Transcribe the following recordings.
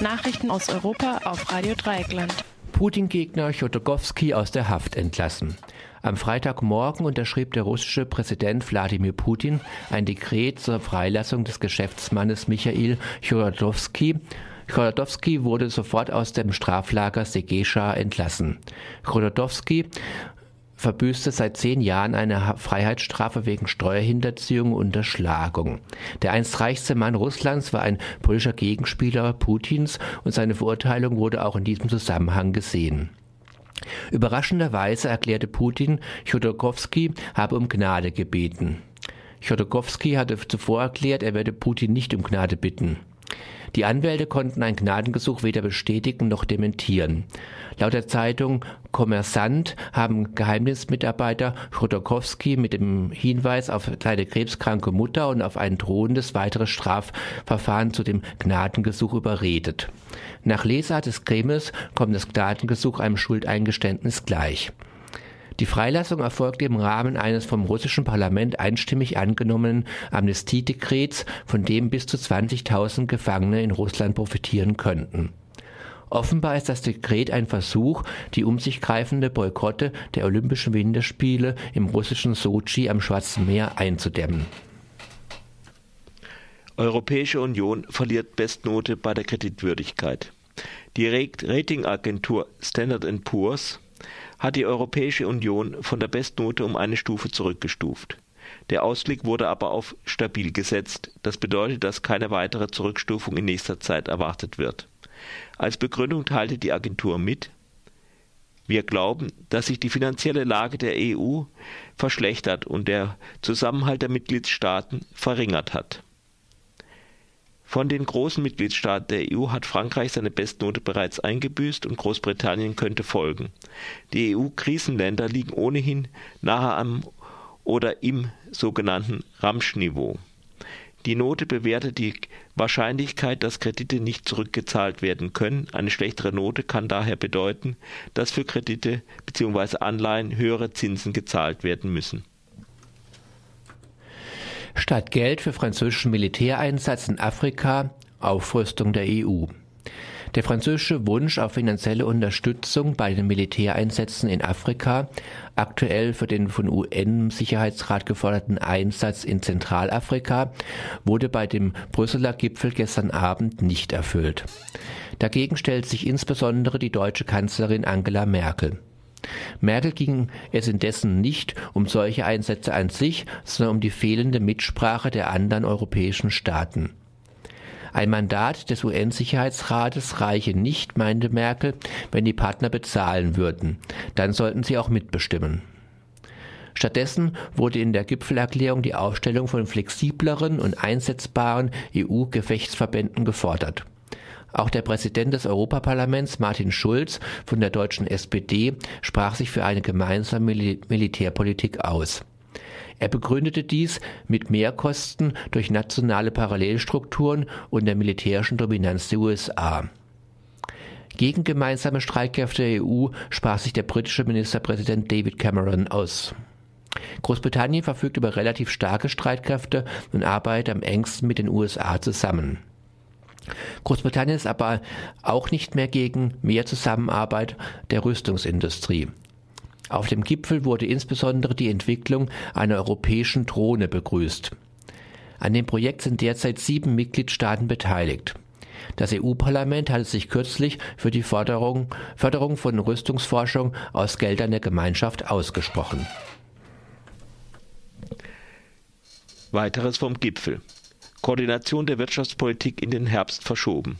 Nachrichten aus Europa auf Radio Dreieckland. Putin-Gegner Chodorkowski aus der Haft entlassen. Am Freitagmorgen unterschrieb der russische Präsident Wladimir Putin ein Dekret zur Freilassung des Geschäftsmannes Michail Chodorkowski. Chodorkowski wurde sofort aus dem Straflager Segescha entlassen. Chodorkowski verbüßte seit zehn Jahren eine Freiheitsstrafe wegen Steuerhinterziehung und Unterschlagung. Der einst reichste Mann Russlands war ein politischer Gegenspieler Putins und seine Verurteilung wurde auch in diesem Zusammenhang gesehen. Überraschenderweise erklärte Putin, Chodorkowski habe um Gnade gebeten. Chodorkowski hatte zuvor erklärt, er werde Putin nicht um Gnade bitten. Die Anwälte konnten ein Gnadengesuch weder bestätigen noch dementieren. Laut der Zeitung Kommersant haben Geheimdienstmitarbeiter Chodorkowski mit dem Hinweis auf seine krebskranke Mutter und auf ein drohendes weiteres Strafverfahren zu dem Gnadengesuch überredet. Nach Lesart des Kremls kommt das Gnadengesuch einem Schuldeingeständnis gleich. Die Freilassung erfolgte im Rahmen eines vom russischen Parlament einstimmig angenommenen Amnestiedekrets, von dem bis zu 20.000 Gefangene in Russland profitieren könnten. Offenbar ist das Dekret ein Versuch, die um sich greifende Boykotte der Olympischen Winterspiele im russischen Sochi am Schwarzen Meer einzudämmen. Europäische Union verliert Bestnote bei der Kreditwürdigkeit. Die Ratingagentur Standard Poor's hat die Europäische Union von der Bestnote um eine Stufe zurückgestuft. Der Ausblick wurde aber auf stabil gesetzt. Das bedeutet, dass keine weitere Zurückstufung in nächster Zeit erwartet wird. Als Begründung teilte die Agentur mit, wir glauben, dass sich die finanzielle Lage der EU verschlechtert und der Zusammenhalt der Mitgliedstaaten verringert hat. Von den großen Mitgliedstaaten der EU hat Frankreich seine Bestnote bereits eingebüßt und Großbritannien könnte folgen. Die EU-Krisenländer liegen ohnehin nahe am oder im sogenannten Ramschniveau. Die Note bewertet die Wahrscheinlichkeit, dass Kredite nicht zurückgezahlt werden können. Eine schlechtere Note kann daher bedeuten, dass für Kredite bzw. Anleihen höhere Zinsen gezahlt werden müssen statt Geld für französischen Militäreinsatz in Afrika Aufrüstung der EU. Der französische Wunsch auf finanzielle Unterstützung bei den Militäreinsätzen in Afrika, aktuell für den von UN-Sicherheitsrat geforderten Einsatz in Zentralafrika, wurde bei dem Brüsseler Gipfel gestern Abend nicht erfüllt. Dagegen stellt sich insbesondere die deutsche Kanzlerin Angela Merkel. Merkel ging es indessen nicht um solche Einsätze an sich, sondern um die fehlende Mitsprache der anderen europäischen Staaten. Ein Mandat des UN-Sicherheitsrates reiche nicht, meinte Merkel, wenn die Partner bezahlen würden. Dann sollten sie auch mitbestimmen. Stattdessen wurde in der Gipfelerklärung die Aufstellung von flexibleren und einsetzbaren EU-Gefechtsverbänden gefordert. Auch der Präsident des Europaparlaments, Martin Schulz von der deutschen SPD, sprach sich für eine gemeinsame Mil Militärpolitik aus. Er begründete dies mit Mehrkosten durch nationale Parallelstrukturen und der militärischen Dominanz der USA. Gegen gemeinsame Streitkräfte der EU sprach sich der britische Ministerpräsident David Cameron aus. Großbritannien verfügt über relativ starke Streitkräfte und arbeitet am engsten mit den USA zusammen. Großbritannien ist aber auch nicht mehr gegen mehr Zusammenarbeit der Rüstungsindustrie. Auf dem Gipfel wurde insbesondere die Entwicklung einer europäischen Drohne begrüßt. An dem Projekt sind derzeit sieben Mitgliedstaaten beteiligt. Das EU-Parlament hatte sich kürzlich für die Förderung, Förderung von Rüstungsforschung aus Geldern der Gemeinschaft ausgesprochen. Weiteres vom Gipfel. Koordination der Wirtschaftspolitik in den Herbst verschoben.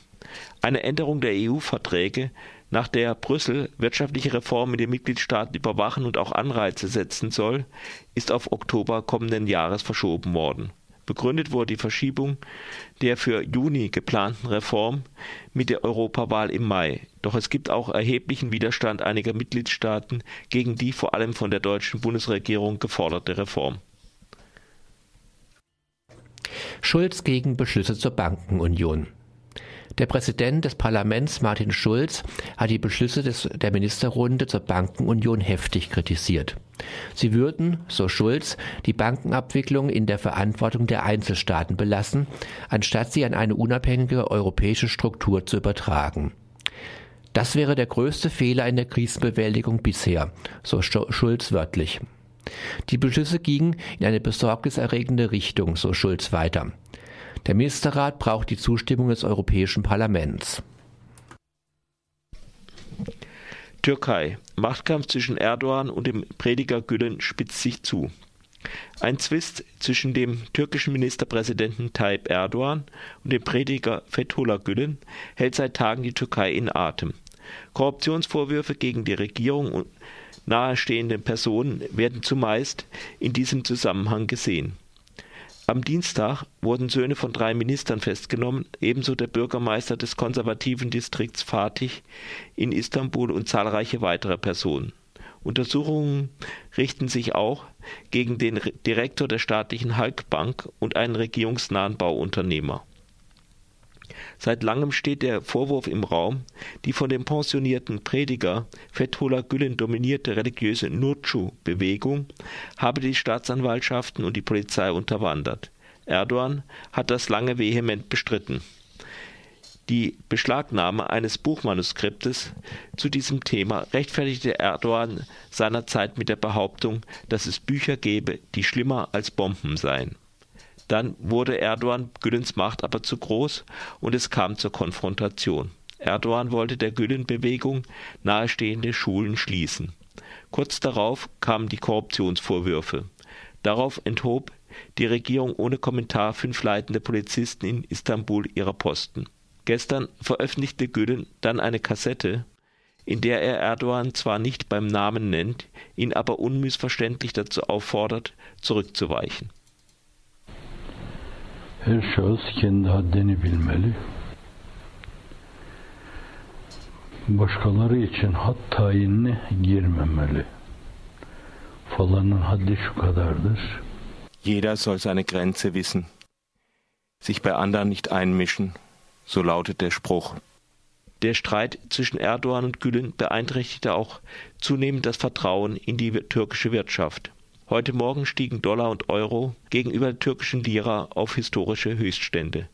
Eine Änderung der EU-Verträge, nach der Brüssel wirtschaftliche Reformen in den Mitgliedstaaten überwachen und auch Anreize setzen soll, ist auf Oktober kommenden Jahres verschoben worden. Begründet wurde die Verschiebung der für Juni geplanten Reform mit der Europawahl im Mai. Doch es gibt auch erheblichen Widerstand einiger Mitgliedstaaten gegen die vor allem von der deutschen Bundesregierung geforderte Reform. Schulz gegen Beschlüsse zur Bankenunion. Der Präsident des Parlaments Martin Schulz hat die Beschlüsse des, der Ministerrunde zur Bankenunion heftig kritisiert. Sie würden, so Schulz, die Bankenabwicklung in der Verantwortung der Einzelstaaten belassen, anstatt sie an eine unabhängige europäische Struktur zu übertragen. Das wäre der größte Fehler in der Krisenbewältigung bisher, so Schulz wörtlich. Die Beschlüsse gingen in eine besorgniserregende Richtung, so Schulz weiter. Der Ministerrat braucht die Zustimmung des Europäischen Parlaments. Türkei. Machtkampf zwischen Erdogan und dem Prediger Gülen spitzt sich zu. Ein Zwist zwischen dem türkischen Ministerpräsidenten Tayyip Erdogan und dem Prediger Fethullah Gülen hält seit Tagen die Türkei in Atem. Korruptionsvorwürfe gegen die Regierung und nahestehende Personen werden zumeist in diesem Zusammenhang gesehen. Am Dienstag wurden Söhne von drei Ministern festgenommen, ebenso der Bürgermeister des konservativen Distrikts Fatih in Istanbul und zahlreiche weitere Personen. Untersuchungen richten sich auch gegen den Direktor der staatlichen Halkbank und einen regierungsnahen Bauunternehmer Seit langem steht der Vorwurf im Raum, die von dem pensionierten Prediger Fethullah Gülen dominierte religiöse Nurcu-Bewegung habe die Staatsanwaltschaften und die Polizei unterwandert. Erdogan hat das lange vehement bestritten. Die Beschlagnahme eines Buchmanuskriptes zu diesem Thema rechtfertigte Erdogan seinerzeit mit der Behauptung, dass es Bücher gebe, die schlimmer als Bomben seien dann wurde Erdogan Gülens Macht aber zu groß und es kam zur Konfrontation. Erdogan wollte der Gülen-Bewegung nahestehende Schulen schließen. Kurz darauf kamen die Korruptionsvorwürfe. Darauf enthob die Regierung ohne Kommentar fünf leitende Polizisten in Istanbul ihrer Posten. Gestern veröffentlichte Gülen dann eine Kassette, in der er Erdogan zwar nicht beim Namen nennt, ihn aber unmissverständlich dazu auffordert, zurückzuweichen. Her şahıs kendi haddini bilmeli. Başkaları için had tayinine girmemeli. Falanın haddi şu kadardır. Jeder soll seine Grenze wissen. Sich bei anderen nicht einmischen, so lautet der Spruch. Der Streit zwischen Erdogan und Gülen beeinträchtigte auch zunehmend das Vertrauen in die türkische Wirtschaft. Heute Morgen stiegen Dollar und Euro gegenüber der türkischen Lira auf historische Höchststände